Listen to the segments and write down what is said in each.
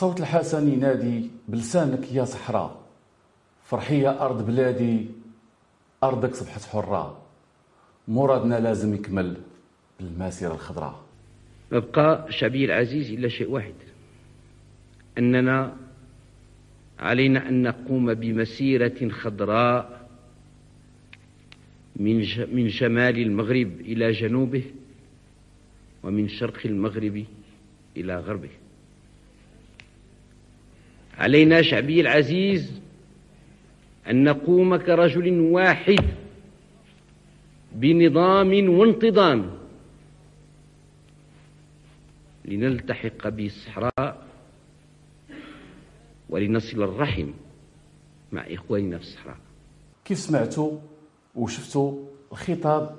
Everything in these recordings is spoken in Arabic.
صوت الحسن ينادي بلسانك يا صحراء فرحي يا أرض بلادي أرضك صبحت حرة مرادنا لازم يكمل بالماسرة الخضراء. ما بقى شعبي العزيز إلا شيء واحد أننا علينا أن نقوم بمسيرة خضراء من من شمال المغرب إلى جنوبه ومن شرق المغرب إلى غربه. علينا شعبي العزيز أن نقوم كرجل واحد بنظام وانتظام لنلتحق بالصحراء ولنصل الرحم مع إخواننا في الصحراء. كيف سمعتوا وشفتوا الخطاب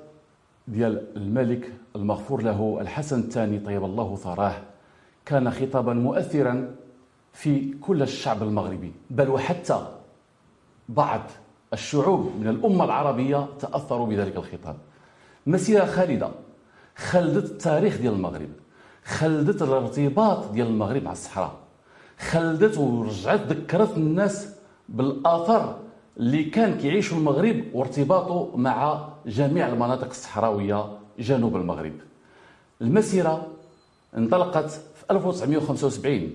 ديال الملك المغفور له الحسن الثاني طيب الله ثراه كان خطابا مؤثرا في كل الشعب المغربي بل وحتى بعض الشعوب من الأمة العربية تأثروا بذلك الخطاب. مسيرة خالدة خلدت التاريخ ديال المغرب خلدت الارتباط ديال المغرب مع الصحراء خلدت ورجعت ذكرت الناس بالاثر اللي كان كيعيشوا المغرب وارتباطه مع جميع المناطق الصحراوية جنوب المغرب. المسيرة انطلقت في 1975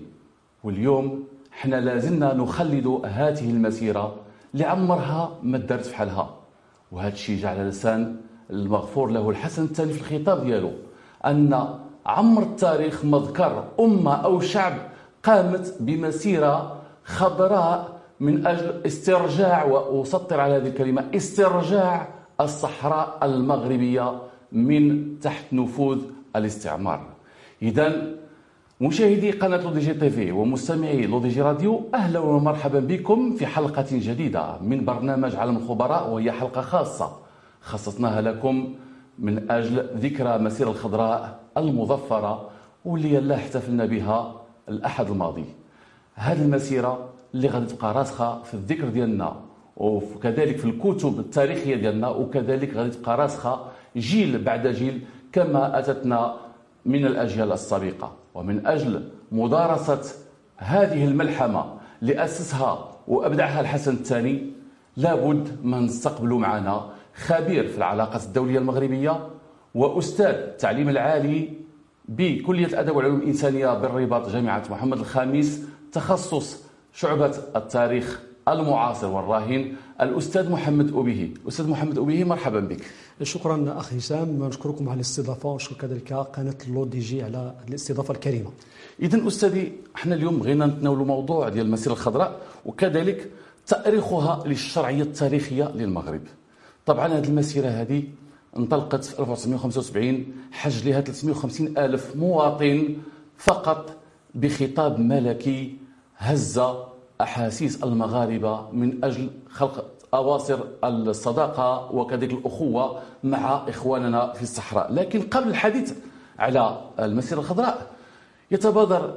واليوم حنا لازلنا نخلد هذه المسيرة لعمرها ما دارت في حالها. وهذا الشيء جعل لسان المغفور له الحسن الثاني في الخطاب ديالو أن عمر التاريخ مذكر أمة أو شعب قامت بمسيرة خضراء من أجل استرجاع وأسطر على هذه الكلمة استرجاع الصحراء المغربية من تحت نفوذ الاستعمار. اذا مشاهدي قناة L'ODJ TV ومستمعي L'ODJ Radio أهلا ومرحبا بكم في حلقة جديدة من برنامج عالم الخبراء وهي حلقة خاصة. خصصناها لكم من أجل ذكرى مسيرة الخضراء المظفرة واللي يلا احتفلنا بها الأحد الماضي. هذه المسيرة اللي غادي تبقى راسخة في الذكر ديالنا وكذلك في الكتب التاريخية ديالنا وكذلك غادي تبقى راسخة جيل بعد جيل كما أتتنا من الأجيال السابقة. ومن أجل مدارسة هذه الملحمة اللي أسسها وأبدعها الحسن الثاني لابد ما نستقبلوا معنا خبير في العلاقات الدولية المغربية وأستاذ التعليم العالي بكلية الأدب والعلوم الإنسانية بالرباط جامعة محمد الخامس تخصص شعبة التاريخ المعاصر والراهن الأستاذ محمد أبيه. أستاذ محمد أبيه مرحبا بك. شكرا أخ هشام نشكركم على الاستضافة ونشكر كذلك قناة لو دي جي على الاستضافة الكريمة. إذا أستاذي إحنا اليوم بغينا نتناولوا موضوع ديال المسيرة الخضراء وكذلك تأريخها للشرعية التاريخية للمغرب. طبعا هذه المسيرة هذه انطلقت في 1975 حج لها 350 ألف مواطن فقط بخطاب ملكي هز أحاسيس المغاربة من أجل خلق أواصر الصداقة وكذلك الأخوة مع إخواننا في الصحراء. لكن قبل الحديث على المسيرة الخضراء يتبادر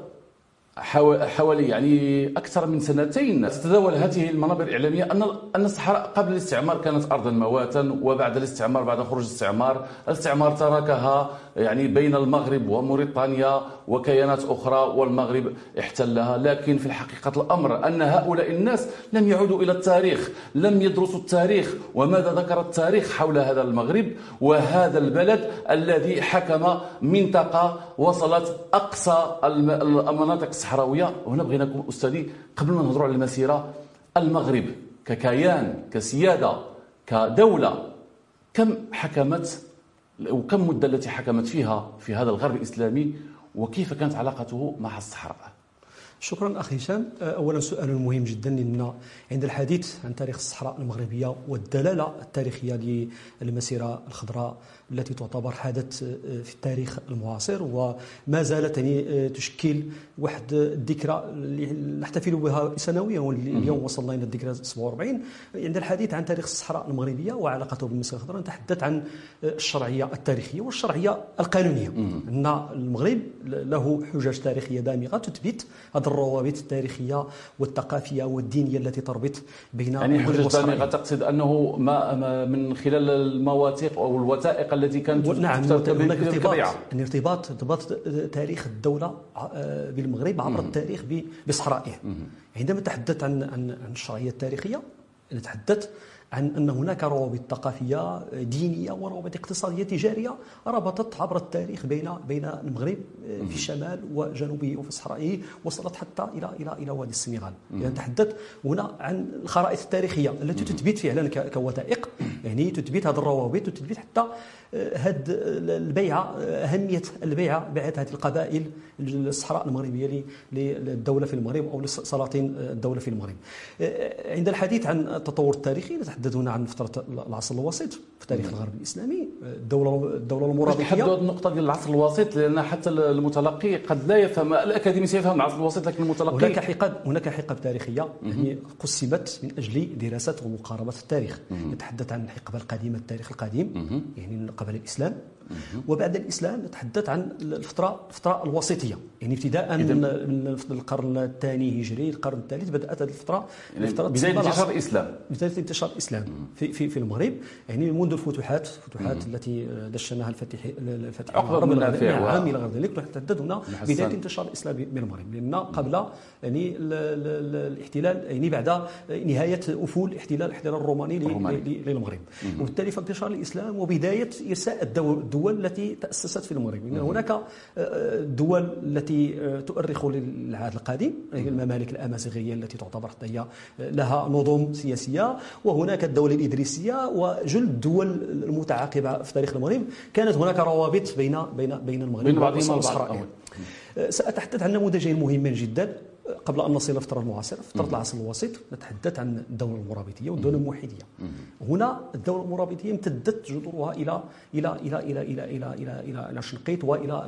حوالي يعني أكثر من سنتين تتداول هذه المنابر الإعلامية ان أن الصحراء قبل الاستعمار كانت أرضا مواتا وبعد الاستعمار بعد خروج الاستعمار. الاستعمار تركها يعني بين المغرب وموريتانيا وكيانات أخرى والمغرب احتلها. لكن في الحقيقة الأمر أن هؤلاء الناس لم يعودوا إلى التاريخ لم يدرسوا التاريخ. وماذا ذكر التاريخ حول هذا المغرب؟ وهذا البلد الذي حكم منطقة وصلت أقصى المناطق الصحراوية. وهنا بغينا نكون استاذي قبل ما نهضروا على المسيرة المغرب ككيان كسيادة كدولة كم حكمت وكم مدة التي حكمت فيها في هذا الغرب الإسلامي؟ وكيف كانت علاقته مع الصحراء؟ شكرا أخي هشام. اولا سؤال مهم جدا لأن عند الحديث عن تاريخ الصحراء المغربية والدلالة التاريخية للمسيرة الخضراء التي تعتبر حدث آه، في التاريخ المعاصر وما زالت يعني آه، تشكل واحد الذكرى اللي نحتفل بها سنويا واليوم وصلنا إلى الذكرى 47 عند الحديث عن تاريخ الصحراء المغربية وعلاقته بالمسيره الخضراء نتحدث عن آه، الشرعية التاريخية والشرعية القانونية. إن المغرب له حجج تاريخية دامغة تثبت هذا الروابط التاريخية والثقافية والدينية التي تربط بين يعني حجج بالغه تقصد أنه ما من خلال المواثيق أو الوثائق التي كانت نعم هناك ارتباط. ارتباط ارتباط تاريخ الدولة آه، بالمغرب عبر التاريخ بصحرائه. عندما نتحدث عن عن الشرعية التاريخية نتحدث عن أن هناك روابط ثقافية دينية وروابط اقتصادية تجارية ربطت عبر التاريخ بين بين المغرب في الشمال وجنوبه وفي صحرائه وصلت حتى إلى إلى إلى وادي السنغال. يعني نتحدث هنا عن الخرائط التاريخية التي تثبت فعلا كوثائق. يعني تثبت هذه الروابط وتثبت حتى هاد البيعة أهمية البيعة بيعة هذه القبائل الصحراء المغربية للدولة في المغرب أو لسلاطين الدولة في المغرب. عند الحديث عن التطور التاريخي نتحدث هنا عن فتره العصر الوسيط في تاريخ الغرب الإسلامي. الدولة الدولة المرابطية. نحددوا النقطة ديال العصر الوسيط لأن حتى المتلقي قد لا يفهم الأكاديمي سيفهم العصر الوسيط لكن المتلقي هناك حقب هناك حقب تاريخية يعني قسمت من أجل دراسه ومقاربه التاريخ. نتحدث عن الحقبة القديمة التاريخ القديم يعني قبل الإسلام. وبعد الإسلام نتحدث عن الفترة الفترة الوسيطية يعني ابتداء من القرن الثاني هجري القرن الثالث بدأت هذه الفترة يعني بداية انتشار الإسلام. بداية انتشار الإسلام في في في المغرب. يعني منذ الفتوحات الفتوحات التي دشنها الفاتح الفاتح عقبة نعم إلى غير ذلك نتحدث هنا بداية انتشار الإسلام بالمغرب لأن قبل يعني الاحتلال يعني بعد نهاية أفول الاحتلال الاحتلال الروماني للمغرب. وبالتالي فانتشار الإسلام وبداية إرساء الدول التي تأسست في المغرب. إن هناك آه، دول التي آه، تؤرخ للعهد القديم الممالك الأمازيغية التي تعتبر حتى هي لها نظم سياسية وهناك الدولة الإدريسية وجل الدول المتعاقبة في تاريخ المغرب. كانت هناك روابط بين بين بين المغرب والصحراء آه، سأتحدث عن نموذجين مهمين جدا. قبل أن نصل الفترة المعاصره فتره العصر الوسيط نتحدث عن الدولة المرابطية والدولة الموحديه هنا الدولة المرابطية امتدت جذورها إلى إلى إلى إلى إلى إلى إلى إلى, إلى شنقيط وإلى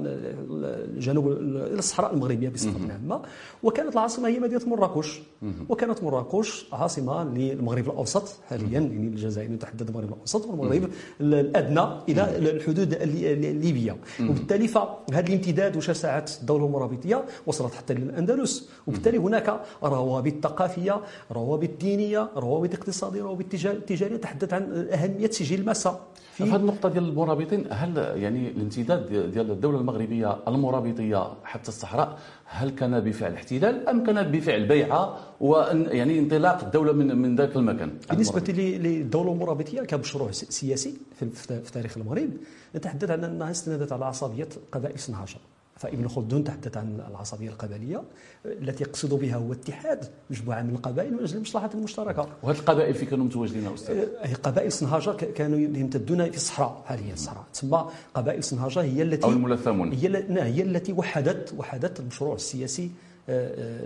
جنوب إلى الصحراء المغربية بصفة عامة. وكانت العاصمة هي مدينة مراكش. وكانت مراكش عاصمة للمغرب الأوسط حاليا يعني الجزائر نتحدث المغرب الأوسط والمغرب الأدنى إلى الحدود الليبية. وبالتالي فهذا الامتداد وشسعه الدولة المرابطية وصلت حتى للأندلس. وبالتالي هناك روابط ثقافية روابط دينية روابط اقتصادية روابط تجارية تحدث عن أهمية سجل مسا في هذه النقطة ديال المرابطين هل يعني الامتداد ديال الدولة المغربية المرابطية حتى الصحراء هل كان بفعل احتلال أم كان بفعل بيعة وان يعني انطلاق الدولة من من ذاك المكان؟ بالنسبة للدوله المرابطيه كمشروع سياسي في تاريخ المغرب نتحدث عن أنها استندت على عصبية قبائل 12 فابن خلدون تحدث عن العصبية القبلية التي يقصد بها هو اتحاد مجموعة من القبائل من أجل المصلحة المشتركة. وهذه القبائل في كانوا متواجدين أستاذ؟ هي قبائل سنهاجر كانوا يمتدون في الصحراء حاليا الصحراء تسمى قبائل سنهاجر هي التي أو الملثمون هي هي التي وحدت وحدت المشروع السياسي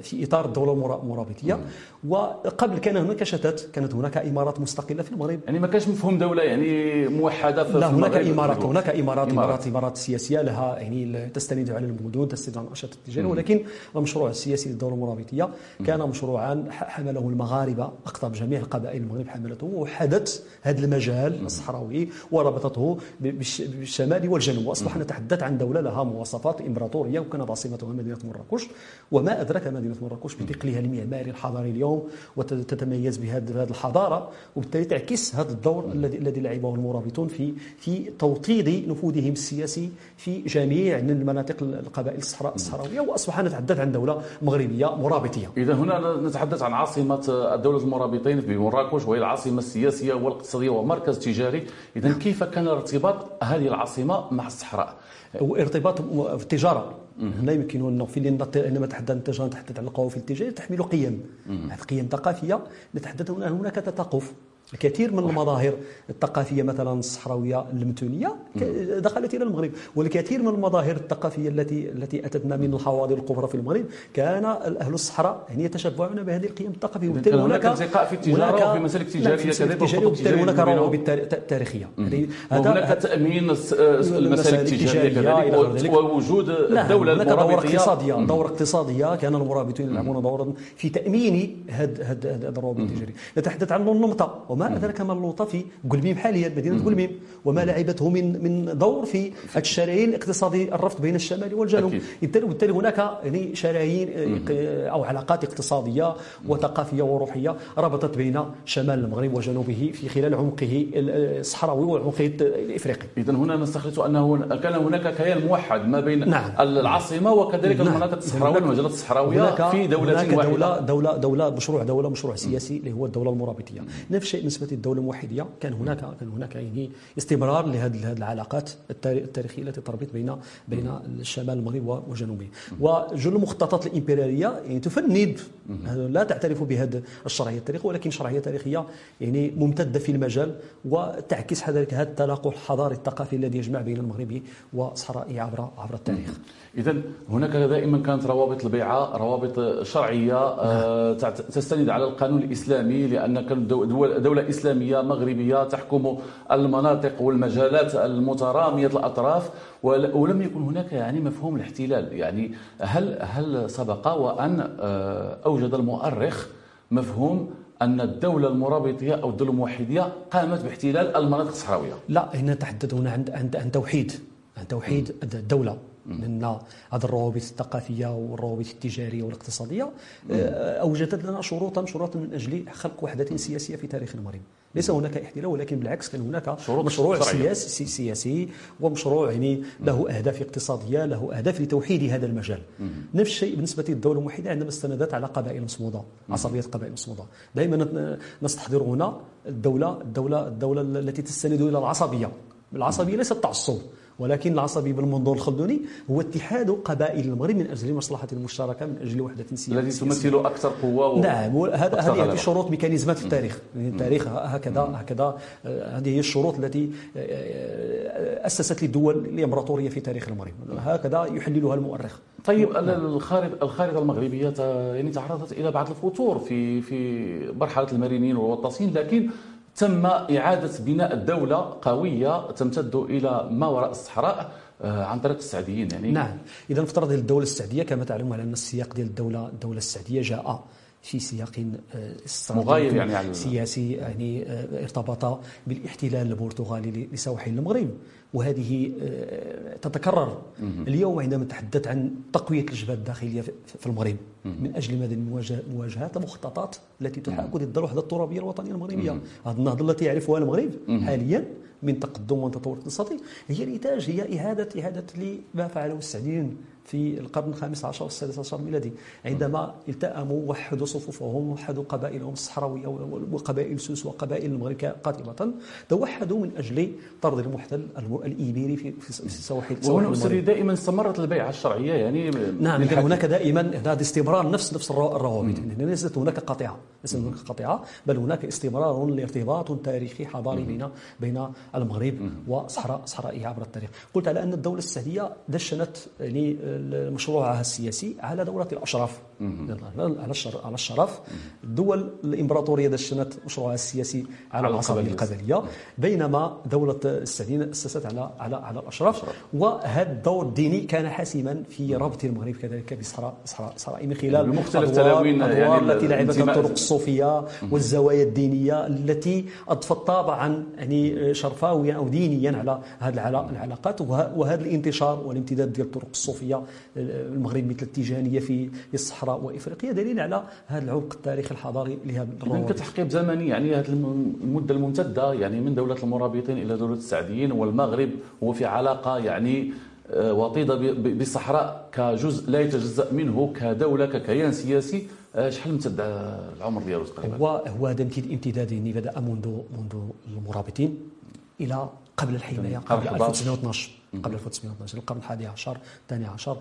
في إطار الدولة المرابطيه وقبل كان هناك شتات كانت هناك إمارات مستقلة في المغرب. يعني ما كانش مفهوم دولة يعني موحدة في لا هناك إمارات هناك إمارات إمارات. إمارات سياسية لها يعني تستند على المدن تستند على الانشطه التجاريه ولكن المشروع السياسي للدولة المرابطية كان مشروعا حمله المغاربة اقطب جميع القبائل المغرب حملته وحدت هذا المجال الصحراوي وربطته بالشمال والجنوب. واصبح نتحدث عن دولة لها مواصفات إمبراطورية وكانت عاصمتها مدينة مراكش وما أدرك مدينة مراكش بثقلها المعماري الحضاري اليوم وتتميز بهذه الحضارة وبالتالي تعكس هذا الدور الذي الذي لعبه المرابطون في في توطيد نفوذهم السياسي في جميع المناطق القبائل الصحراء الصحراوية وأصبح نتحدث عن دولة مغربية مرابطية. إذا هنا نتحدث عن عاصمة الدولة المرابطين بمراكش وهي العاصمة السياسية والاقتصادية ومركز تجاري. إذا كيف كان ارتباط هذه العاصمة مع الصحراء؟ ارتباط في التجارة هنا يمكن أن في عندما تحدث عن التجاره نتحدث عن القوافل التجارية تحمل قيم. هذه قيم ثقافية نتحدث هنا هناك تثقف. الكثير من المظاهر الثقافية مثلا الصحراوية المتونيه دخلت إلى المغرب. والكثير من المظاهر الثقافية التي التي أتتنا من الحواضر الكبرى في المغرب كان أهل الصحراء يعني يتشبعون بهذه القيم الثقافية. وبالتالي هناك التقاء في التجارة وفي مسالك تجارية كذلك وبالتالي هناك روابط تاريخية. هناك تأمين المسالك التجارية كذلك ووجود الدولة هناك دوره اقتصادية دوره اقتصادية كان المرابطون يلعبون دورا في تأمين هذه الروابط التجارية. نتحدث عن النمطة. وما أدراك ما اللوطة في قلبيم حاليا مدينه قلبيم وما لعبته من من دور في الشرايين الاقتصادي الرفض بين الشمال والجنوب. وبالتالي هناك يعني شرايين أو علاقات اقتصادية وثقافية وروحية ربطت بين شمال المغرب وجنوبه في خلال عمقه الصحراوي وعمقه الإفريقي. اذا هنا نستخلص أنه كان هناك كيان موحد ما بين نعم. العاصمة وكذلك نعم. المناطق الصحراوية والمجالات الصحراوية في دولة هناك واحدة. دوله دوله دولة مشروع دولة مشروع سياسي اللي هو الدولة المرابطية. نفس الشيء بالنسبة للدولة الموحدية كان هناك كان هناك يعني استمرار لهذه العلاقات التاريخية التي تربط بين بين شمال المغرب وجنوبه. وجل المخططات الإمبريالية يعني تفند. لا تعترف بهذه الشرعية التاريخية ولكن شرعية تاريخية يعني ممتدة في المجال وتعكس كذلك هذا التلاقح الحضاري الثقافي الذي يجمع بين المغرب وصحرائه عبر عبر التاريخ. اذا هناك دائما كانت روابط البيعة روابط شرعية آه، نعم. تستند على القانون الإسلامي لأن كانت دولة إسلامية مغربية تحكم المناطق والمجالات المترامية الأطراف ولم يكن هناك يعني مفهوم الاحتلال. يعني هل هل سبق وأن آه، أوجد المؤرخ مفهوم أن الدولة المرابطية أو الدولة الموحدية قامت باحتلال المناطق الصحراوية؟ لا هنا تحدث هنا عن عن توحيد. عن توحيد الدولة. لأن هذه الروابط الثقافية والروابط التجارية والاقتصادية آه، أوجدت لنا شروطا شروطا من أجل خلق وحدة سياسية في تاريخ المغرب. ليس هناك احتلال ولكن بالعكس كان هناك مشروع سياسي سياسي ومشروع يعني له أهداف اقتصادية له أهداف لتوحيد هذا المجال. نفس الشيء بالنسبة للدولة الموحدة عندما استندت على قبائل مصمودة عصبية قبائل مصمودة. دائما نستحضر هنا الدولة الدولة الدولة التي تستند إلى العصبية. العصبية ليست تعصب. ولكن العصبي بالمنظور الخلدوني هو اتحاد قبائل المغرب من أجل مصلحة مشتركة من أجل وحدة سياسية. التي تمثل أكثر قوة و... نعم هذه شروط ميكانيزمات في التاريخ. يعني التاريخ هكذا هكذا آه، هذه هي الشروط التي آه، آه، أسست للدول الإمبراطورية في تاريخ المغرب. هكذا يحللها المؤرخ. طيب نعم. الخارطه الخارطة المغربية يعني تعرضت إلى بعض الفتور في في مرحلة المرينين والوطاسين لكن تم إعادة بناء الدولة قوية تمتد إلى ما وراء الصحراء آه، عن طريق السعديين يعني. نعم. إذا افترض الدولة السعدية كما تعلمون على أن السياق ديال الدولة الدولة السعدية جاء في سياق آه، مغاير يعني سياسي يعني آه، ارتبط بالإحتلال البرتغالي لسواحل المغرب. وهذه آه، تتكرر اليوم عندما نتحدث عن تقوية الجبهة الداخلية في المغرب. من أجل ماذا؟ المواجهات المخططات التي تحاك ضد الوحدة الترابية الوطنية المغربية. هذه النهضة التي يعرفها المغرب حاليا من تقدم وتطور اقتصادي هي نتاج هي إعادة إعادة لما فعله السعديين في القرن الخامس عشر والسادس عشر الميلادي. عندما التأموا وحدوا صفوفهم وحدوا قبائلهم الصحراوية وقبائل سوس وقبائل المغرب قاطبة توحدوا من أجل طرد المحتل الإيبيري في في السواحل وهنا أستاذي دائما استمرت البيعة الشرعية يعني نعم كان هناك دائما هذا استمرار نفس نفس الروابط. يعني ليست هناك قطيعة. ليست هناك قطيعة بل هناك استمرار لارتباط تاريخي حضاري بين بين المغرب وصحراء صحرائها عبر التاريخ قلت على أن الدولة السعدية دشنت يعني مشروعها السياسي على دولة الأشراف على على الشرف. الدول الإمبراطورية دشنت مشروعها السياسي على العصبية القبلية. بينما دولة السعديين أسست على على على الأشراف. وهذا الدور الديني كان حاسما في ربط المغرب كذلك بصحراء صحراء صحراء من خلال بمختلف تلاوين يعني التي لعبت الطرق الصوفية والزوايا الدينية التي أضفت طابعا يعني شرفاويا أو دينيا على هذه العلاقات. وهذا الانتشار والامتداد ديال الطرق الصوفية المغرب مثل التيجانية في الصحراء وإفريقيا دليل على هذا العمق التاريخي الحضاري لهذا الروابط. كتحقيب زمني يعني هذه المدة الممتدة يعني من دولة المرابطين إلى دولة السعديين والمغرب. هو في علاقة يعني آه، وطيدة بالصحراء كجزء لا يتجزأ منه كدولة ككيان سياسي. آه، شحال امتد العمر ديالو تقريبا؟ هو هو هذا امتداد يعني بدا منذ منذ المرابطين إلى قبل الحماية قبل 1912 قبل 1912 القرن الحادي عشر الثاني عشر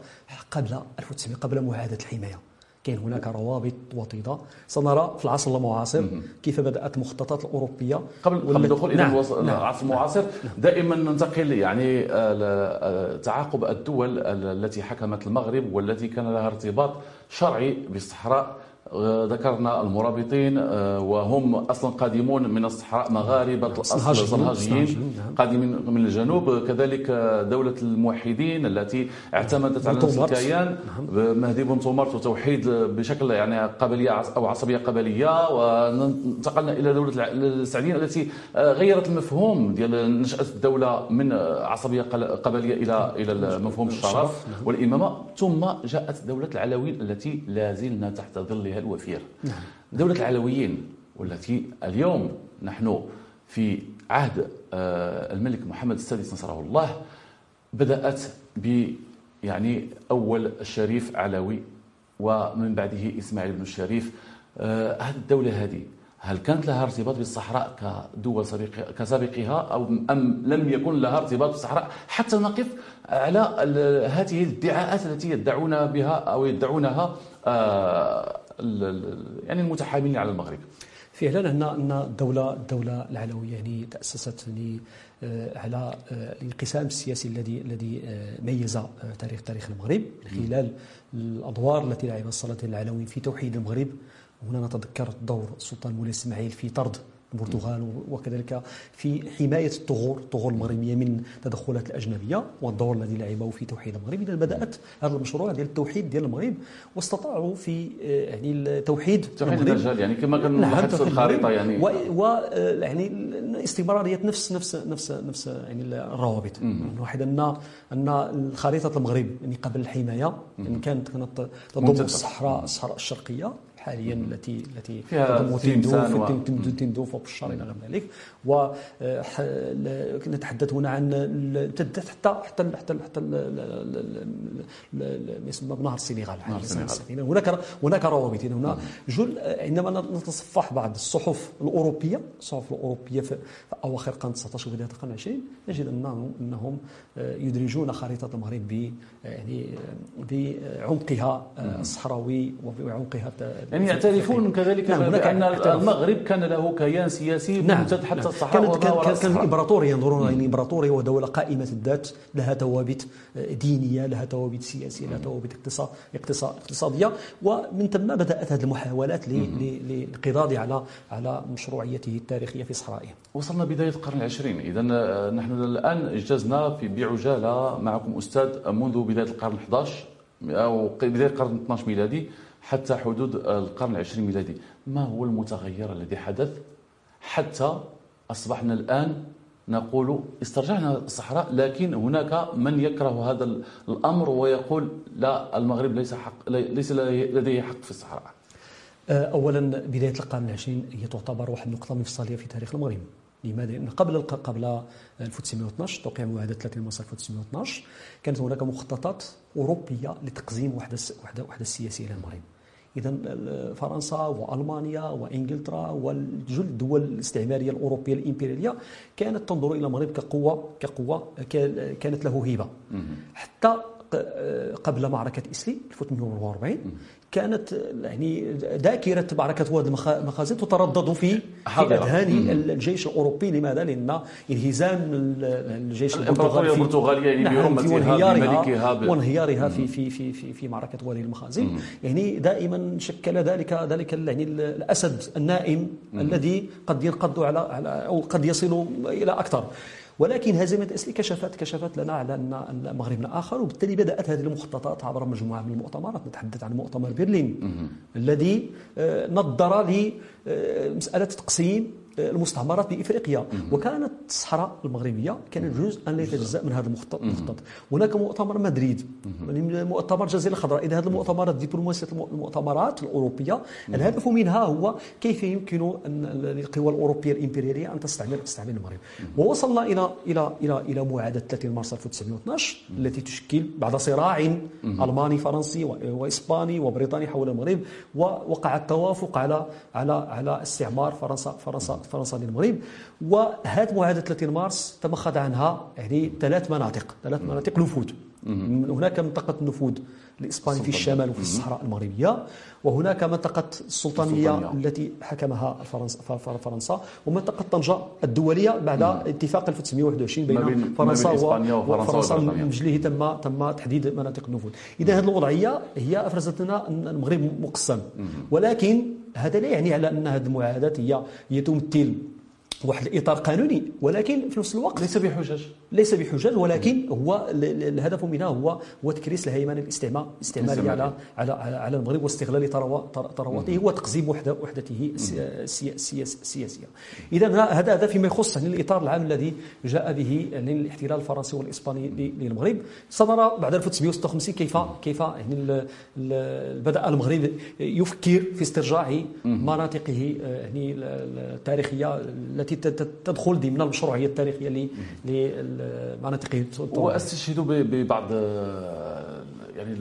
قبل 1900 قبل معاهدة الحماية. كاين هناك روابط وطيدة سنرى في العصر المعاصر كيف بدأت المخططات الأوروبية قبل قبل الدخول إلى نعم. العصر نعم. المعاصر نعم. دائما ننتقل يعني آه، تعاقب الدول التي حكمت المغرب والتي كان لها ارتباط شرعي بالصحراء ذكرنا المرابطين آه، وهم أصلا قادمون من الصحراء مغاربه الاصل صنهاجيين نعم. قادمين من الجنوب كذلك دولة الموحدين التي اعتمدت على نفس الكيان نعم. مهدي بن تومرت وتوحيد بشكل يعني قبليه أو عصبية قبليه وانتقلنا إلى دولة السعديين التي آه، غيرت المفهوم ديال نشأة الدولة من عصبية قبليه إلى إلى مفهوم الشرف نعم. والإمامة ثم جاءت دولة العلويين التي لا زلنا تحت ظلها عليها الوفير نعم. دولة العلويين والتي اليوم نحن في عهد آه، الملك محمد السادس نصره الله بدأت ب يعني أول الشريف علوي ومن بعده إسماعيل بن الشريف. آه، هذه الدولة هذه هل كانت لها ارتباط بالصحراء كدول سابقة كسابقها أو أم لم يكن لها ارتباط بالصحراء؟ حتى نقف على هذه الادعاءات التي يدعون بها أو يدعونها آه، يعني المتحاملين على المغرب. فعلا ان إن الدولة الدولة العلوية يعني تأسست يعني على آه، الانقسام السياسي الذي الذي آه، ميز تاريخ تاريخ المغرب من خلال الأدوار التي لعبها السلاطين العلويين في توحيد المغرب. هنا نتذكر دور السلطان مولاي إسماعيل في طرد البرتغال وكذلك في حماية الثغور الثغور المغربية من التدخلات الأجنبية والدور الذي لعبه في توحيد المغرب. إذا بدأت هذا المشروع ديال التوحيد ديال المغرب واستطاعوا في آه، يعني التوحيد توحيد المجال يعني كما كان نعم الخريطه يعني و آه، يعني استمراريه نفس نفس نفس نفس يعني الروابط. واحد أن أن خريطه المغرب يعني قبل الحماية يعني كانت كانت تضم الصحراء الصحراء الشرقية حاليا التي التي تضم تندوف تندوف وبشار إلى غير ذلك. ونتحدث هنا عن حتى حتى حتى حتى ما يسمى بنهر السنغال. هناك هناك روابط هنا. جل عندما نتصفح بعض الصحف الأوروبية الصحف الأوروبية في أواخر القرن 19 وبداية القرن 20 نجد أنهم انهم يدرجون خريطة المغرب ب يعني بعمقها الصحراوي وبعمقها يعني يعترفون كذلك نعم بأن المغرب كان له كيان سياسي نعم ممتد حتى نعم. الصحراء كانت كان كان إمبراطورية ينظرون يعني إمبراطورية ودولة قائمة الذات لها ثوابت دينية لها ثوابت سياسية لها ثوابت اقتصاد اقتصادية. ومن ثم بدأت هذه المحاولات للقضاء على على مشروعيته التاريخية في صحرائه وصلنا بداية القرن العشرين. اذا نحن الآن اجتزنا في بعجاله معكم أستاذ منذ بداية القرن 11 أو بداية القرن 12 ميلادي. حتى حدود القرن العشرين ميلادي ما هو المتغير الذي حدث حتى أصبحنا الآن نقول استرجعنا الصحراء لكن هناك من يكره هذا الأمر ويقول لا المغرب ليس حق ليس لديه حق في الصحراء. أه، اولا بداية القرن العشرين هي تعتبر واحد النقطة مفصليه في تاريخ المغرب. لماذا؟ لأن قبل قبل 1912 توقيع معاهده 30 مارس 1912 كانت هناك مخططات أوروبية لتقزيم وحدة وحده وحدة السياسيه للمغرب. اذا فرنسا وألمانيا وإنجلترا وجل الدول الاستعمارية الأوروبية الامبرياليه كانت تنظر إلى المغرب كقوه كقوه كانت له هيبة. حتى قبل معركة اسلي 1844 كانت يعني ذاكره معركة واد المخازن تتردد في في أذهان الجيش الأوروبي. لماذا؟ لأن انهزام الجيش البرتغالي البرتغالية يعني نعم وانهيارها وانهيارها في في في في في معركة وادي المخازن. يعني دائما شكل ذلك ذلك يعني الأسد النائم الذي قد ينقض على أو قد يصل إلى أكثر. ولكن هزيمة اسلي كشفت كشفت لنا على ان مغربنا آخر وبالتالي بدأت هذه المخططات عبر مجموعة من المؤتمرات. نتحدث عن مؤتمر برلين الذي آه، نظر لمساله تقسيم المستعمرات بإفريقيا. وكانت الصحراء المغربية كانت جزء لا يتجزأ من هذا المخطط. هناك مؤتمر مدريد. يعني مؤتمر الجزيره الخضراء. إذا هذه المؤتمرات دبلوماسيه المؤتمرات الأوروبية الهدف منها هو كيف يمكن القوى الأوروبية الإمبريالية أن تستعمر تستعمر المغرب. ووصلنا إلى إلى إلى إلى معاهده 30 مارس 1912 التي تشكل بعد صراع ألماني فرنسي وإسباني وبريطاني حول المغرب. ووقع التوافق على على على استعمار فرنسا فرنسا. فرنسا للمغرب وهذه معاهده 30 مارس تمخض عنها يعني ثلاث مناطق ثلاث مناطق نفوذ. هناك منطقة النفوذ الإسباني في الشمال وفي الصحراء المغربية وهناك منطقة السلطانية. التي حكمها فرنسا ومنطقة طنجة الدولية بعد. اتفاق 1921 بين فرنسا وفرنسا من أجله تم تم تحديد مناطق النفوذ إذا هذه الوضعية هي أفرزت لنا المغرب مقسم. ولكن هذا لا يعني على أن هذه المعاهدات هي هي تمثل واحد الإطار قانوني ولكن في نفس الوقت ليس بحجج. ليس بحجج ولكن هو الهدف منها هو هو تكريس الهيمنة الاستعمار الاستعمارية على على على المغرب واستغلال ثرواته وتقزيم وحده وحدته السياسيه اذا هذا هذا فيما يخص يعني الإطار العام الذي جاء به الاحتلال الفرنسي والإسباني للمغرب. صدر بعد 1956 كيف كيف يعني بدأ المغرب يفكر في استرجاع مناطقه يعني التاريخية التي تدخل ضمن المشروعيه التاريخية لمناطق وأستشهد ببعض يعني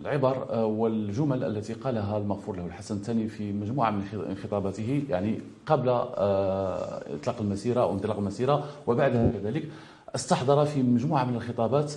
العبر والجمل التي قالها المغفور له الحسن الثاني في مجموعة من خطاباته يعني قبل آه، إطلاق المسيرة أو انطلاق المسيرة وبعدها كذلك استحضر في مجموعة من الخطابات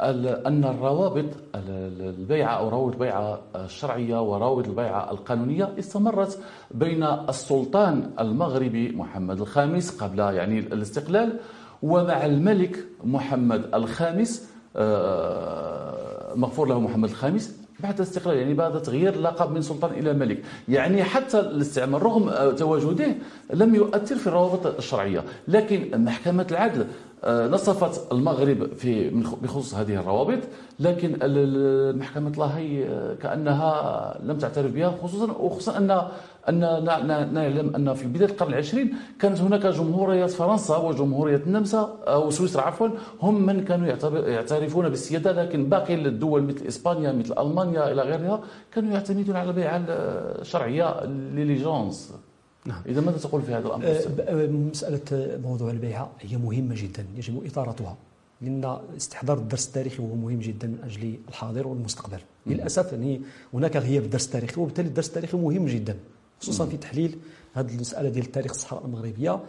أن الروابط البيعة أو روابط البيعة الشرعية وروابط البيعة القانونية استمرت بين السلطان المغربي محمد الخامس قبل يعني الاستقلال ومع الملك محمد الخامس آه، مغفور له محمد الخامس بعد الاستقلال. يعني بعد تغيير اللقب من سلطان إلى ملك. يعني حتى الاستعمار رغم تواجده لم يؤثر في الروابط الشرعية. لكن محكمة العدل آه، نصفت المغرب في بخصوص هذه الروابط لكن محكمة لاهي آه، كأنها لم تعترف بها خصوصا وخصوصا أن أن نعلم أن في بداية القرن العشرين كانت هناك جمهورية فرنسا وجمهورية النمسا أو سويسرا عفوا هم من كانوا يعترفون بالسيادة لكن باقي الدول مثل إسبانيا مثل ألمانيا إلى غيرها كانوا يعتمدون على الشرعية ليليجونس نعم. إذا ماذا تقول في هذا الأمر؟ أه، أه، مسألة موضوع البيعة هي مهمة جدا يجب إطارتها لأن استحضار الدرس التاريخي هو مهم جدا من أجل الحاضر والمستقبل. للأسف يعني هناك غياب الدرس التاريخي وبالتالي الدرس التاريخي مهم جدا خصوصا في تحليل هذه المسألة ديال التاريخ الصحراء المغربية.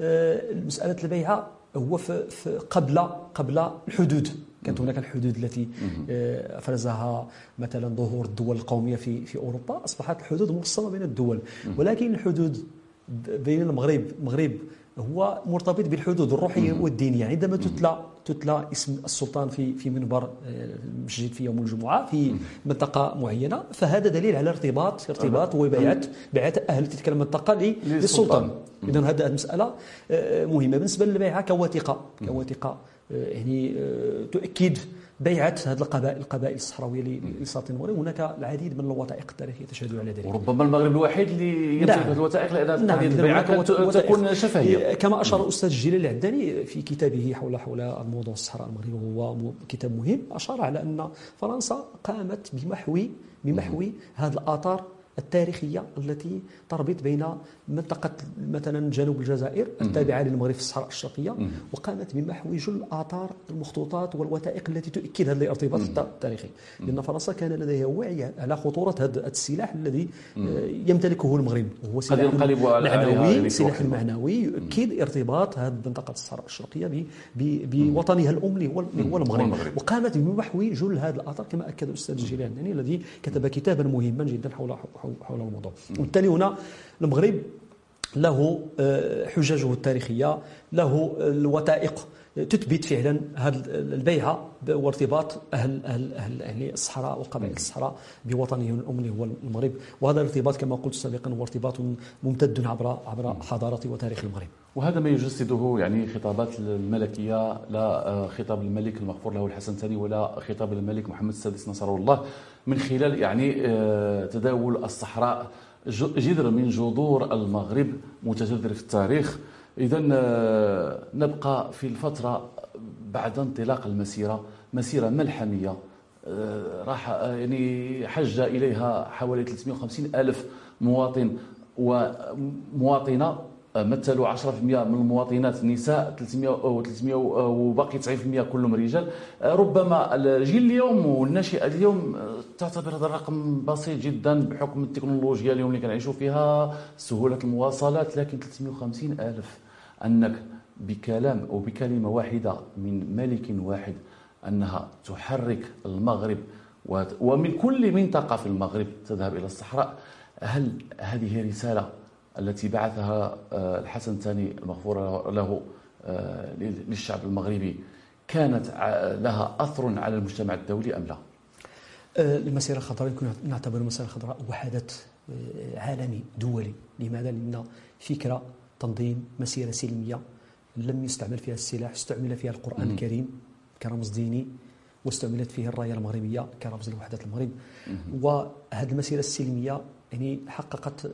أه، مسألة البيعة هو في قبل قبل الحدود. كانت هناك الحدود التي آه، أفرزها مثلا ظهور الدول القومية في في أوروبا. أصبحت الحدود مقسمة بين الدول. ولكن الحدود بين المغرب المغرب هو مرتبط بالحدود الروحية والدينية. عندما تتلى تتلى اسم السلطان في في منبر المسجد آه، في يوم الجمعة في منطقة معينة فهذا دليل على ارتباط ارتباط وبيعه بيعه أهل تلك المنطقة للسلطان. اذا هذه المساله آه، مهمة. بالنسبة للبيعة كوثيقه كوثيقه يعني تؤكد بيعة هذه القبائل القبائل الصحراوية لسلاطين المغرب هناك العديد من الوثائق التاريخية تشهد على ذلك. وربما المغرب الوحيد اللي يمسك نعم. الوثائق لأن نعم. قضية البيعة تكون شفهية. كما أشار الأستاذ جلال العداني في كتابه حول حول الموضوع الصحراء المغرب وهو كتاب مهم أشار على أن فرنسا قامت بمحو بمحو هذه الآثار التاريخية التي تربط بين منطقة مثلا جنوب الجزائر التابعة للمغرب في الصحراء الشرقية وقامت بمحو جل الآثار المخطوطات والوثائق التي تؤكد هذا الارتباط التاريخي. لأن فرنسا كان لديها وعي على خطورة هذا السلاح الذي آه، يمتلكه المغرب وهو سلاح معنوي سلاح معنوي يؤكد ارتباط هذه منطقة الصحراء الشرقية بوطنها الأم اللي هو المغرب وقامت بمحو جل هذه الآثار كما أكد الأستاذ جيلاني الذي كتب كتابا مهما جدا حول حول الموضوع. وبالتالي هنا المغرب له آه، حججه التاريخية له الوثائق. تثبت فعلا هذه البيعة وارتباط أهل, أهل, أهل, أهل الصحراء وقبائل الصحراء بوطنهم الأم اللي هو المغرب. وهذا الارتباط كما قلت سابقا هو ارتباط ممتد عبر عبر حضارة وتاريخ المغرب. وهذا ما يجسده يعني خطابات الملكية لا آه، خطاب الملك المغفور له الحسن الثاني ولا خطاب الملك محمد السادس نصره الله من خلال يعني آه، تداول الصحراء جذر من جذور المغرب متجذر في التاريخ. إذا آه، نبقى في الفترة بعد انطلاق المسيرة مسيرة ملحمية. راح يعني حج إليها حوالي 350 ألف مواطن ومواطنة مثلوا 10% من المواطنات نساء 300 و 300 وباقي 90% كلهم رجال. ربما الجيل اليوم والناشئة اليوم تعتبر هذا الرقم بسيط جدا بحكم التكنولوجيا اليوم اللي كنعيشوا فيها سهولة المواصلات لكن 350 ألف أنك بكلام أو بكلمة واحدة من ملك واحد أنها تحرك المغرب ومن كل منطقة في المغرب تذهب إلى الصحراء. هل هذه رسالة التي بعثها آه، الحسن الثاني المغفور له آه، للشعب المغربي. كانت لها أثر على المجتمع الدولي أم لا؟ آه، المسيرة الخضراء يمكن نعتبر المسيرة الخضراء هو حدث عالمي دولي. لماذا؟ لأن فكرة تنظيم مسيرة سلمية لم يستعمل فيها السلاح استعمل فيها القرآن الكريم كرمز ديني واستعملت فيه الراية المغربية كرمز لوحدة المغرب. وهذه المسيرة السلمية يعني حققت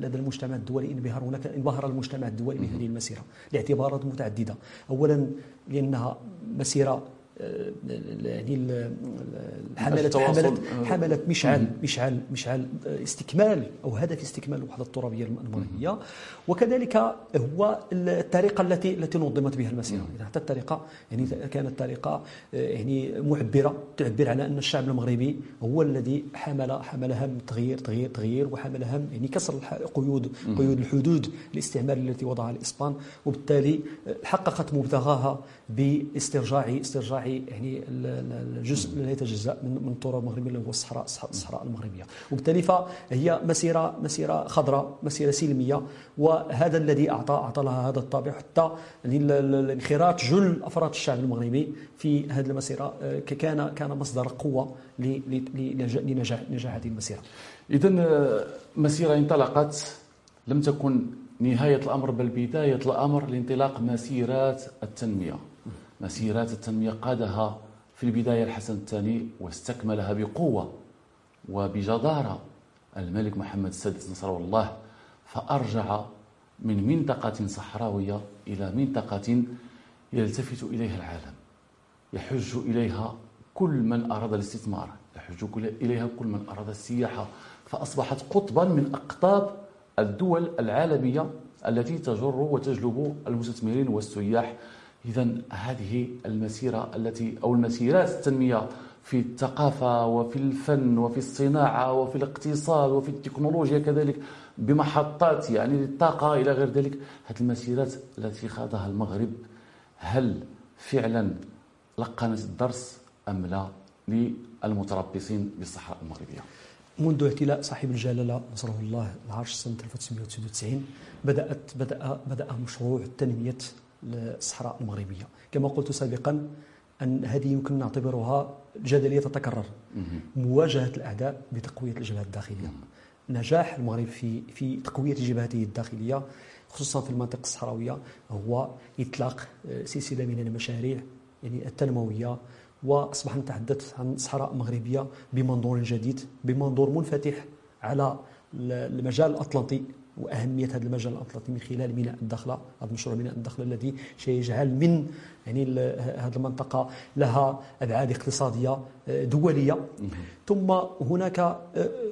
لدى المجتمع الدولي انبهار هناك انبهر المجتمع الدولي بهذه المسيرة لاعتبارات متعددة. اولا لأنها مسيرة يعني حملت حملت حملت مشعل مشعل مشعل استكمال أو هدف استكمال الوحده الترابية المغربيه وكذلك هو الطريقة التي التي نظمت بها المسيرة. حتى الطريقة يعني كانت طريقه يعني معبرة تعبر على أن الشعب المغربي هو الذي حمل حمل هم تغيير تغيير تغيير وحمل هم يعني كسر قيود قيود الحدود الاستعمار التي وضعها الإسبان. وبالتالي حققت مبتغاها باسترجاع استرجاع يعني الجزء لا يتجزا من من التراب المغربي اللي هو الصحراء الصحراء المغربية وبالتالي فهي مسيره مسيرة خضراء مسيرة سلميه وهذا الذي اعطى أعطى لها هذا الطابع حتى انخراط جل أفراد الشعب المغربي في هذه المسيرة آه، كان كان مصدر قوة لنجاح نجاح هذه المسيرة. اذا آه، مسيرة انطلقت لم تكن نهاية الأمر بل بداية الأمر لانطلاق مسيرات التنمية. مسيرات التنمية قادها في البداية الحسن الثاني واستكملها بقوة وبجدارة. الملك محمد السادس نصره الله فأرجع من منطقة صحراوية إلى منطقة يلتفت إليها العالم يحج إليها كل من أراد الاستثمار يحج إليها كل من أراد السياحة فأصبحت قطبا من أقطاب الدول العالمية التي تجر وتجلب المستثمرين والسياح إذا هذه المسيرة التي أو المسيرات التنمية في الثقافة وفي الفن وفي الصناعة وفي الاقتصاد وفي التكنولوجيا كذلك بمحطات يعني للطاقة إلى غير ذلك هذه المسيرات التي خاضها المغرب هل فعلا لقنت الدرس أم لا للمتربصين بالصحراء المغربية؟ منذ اعتلاء صاحب الجلالة نصره الله العرش سنة 1999 بدات بدا بدأ مشروع تنميه الصحراء المغربية كما قلت سابقا أن هذه يمكن نعتبرها جدلية تتكرر مواجهة الأعداء بتقوية الجبهات الداخلية. نجاح المغرب في في تقوية جبهته الداخلية خصوصا في المنطقة الصحراوية هو إطلاق آه، سلسلة من المشاريع يعني التنموية وأصبح نتحدث عن صحراء مغربية بمنظور جديد بمنظور منفتح على المجال الأطلنطي. وأهمية هذا المجال الاطلنطي من خلال ميناء الدخلة هذا المشروع ميناء الدخلة الذي سيجعل من يعني هذه المنطقة لها أبعاد اقتصادية آه، دولية. ثم هناك آه،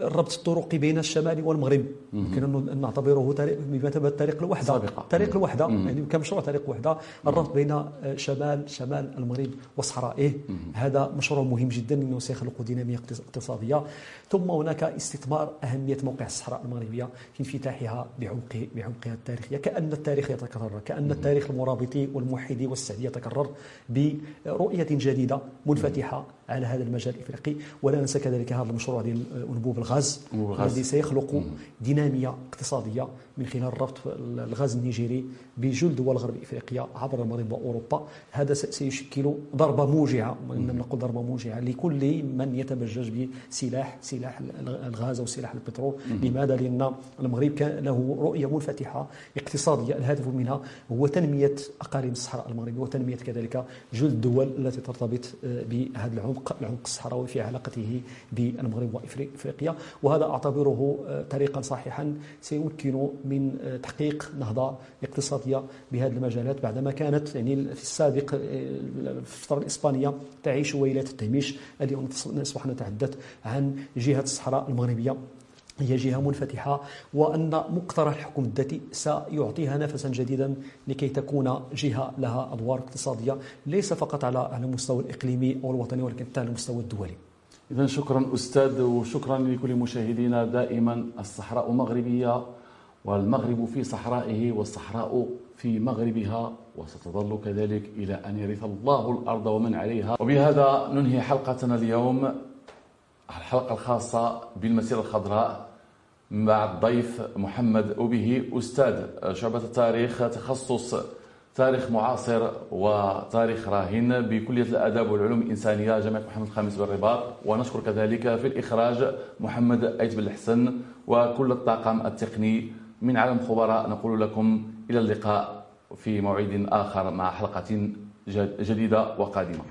الربط الطرقي بين الشمال والمغرب. يمكن أن نعتبره بمثابة طريق الوحدة. طريق الوحدة. يعني كمشروع طريق الوحده الربط بين آه، شمال شمال المغرب وصحرائه هذا مشروع مهم جدا انه سيخلق ديناميه اقتصاديه ثم هناك استثمار أهمية موقع الصحراء المغربية في انفتاحها. بعمق بعمقها التاريخيه كأن التاريخ يتكرر كأن التاريخ المرابطي والموحدي والسعدي يتكرر برؤية جديدة منفتحة على هذا المجال الإفريقي. ولا ننسى كذلك هذا المشروع ديال أنبوب الغاز. الذي سيخلق دينامية اقتصادية من خلال ربط الغاز النيجيري بجل دول غرب إفريقيا عبر المغرب وأوروبا. هذا سيشكل ضربة موجعة نقول ضربة موجعة لكل من يتبجج بسلاح سلاح الغاز أو سلاح البترول. لماذا؟ لأن المغرب كان له رؤية منفتحة اقتصادية. الهدف منها هو تنمية أقاليم الصحراء المغربية وتنمية كذلك جل الدول التي ترتبط آه، بهذا العمق. العمق الصحراوي في علاقته بالمغرب وإفريقيا. وهذا أعتبره آه، طريقا صحيحا سيمكن من آه، تحقيق نهضة اقتصادية بهذه المجالات بعدما كانت يعني في السابق آه، في الفترة الإسبانية تعيش ويلات التهميش. اليوم نصبح نتحدث عن جهة الصحراء المغربية. هي جهة منفتحة وأن مقترح الحكم الذاتي سيعطيها نفسا جديدا لكي تكون جهة لها أدوار اقتصادية ليس فقط على على المستوى الإقليمي أو الوطني ولكن حتى على المستوى الدولي. إذا شكرا أستاذ وشكرا لكل مشاهدينا دائما. الصحراء مغربية والمغرب في صحرائه والصحراء في مغربها وستظل كذلك إلى أن يرث الله الأرض ومن عليها. وبهذا ننهي حلقتنا اليوم. الحلقة الخاصة بالمسيرة الخضراء مع الضيف محمد أبيه أستاذ شعبة التاريخ تخصص تاريخ معاصر وتاريخ راهن بكلية الآداب والعلوم الإنسانية جامعة محمد الخامس بالرباط ونشكر كذلك في الإخراج محمد أيت بن الحسن وكل الطاقم التقني من عالم خبراء. نقول لكم إلى اللقاء في موعد آخر مع حلقة جديدة وقادمة.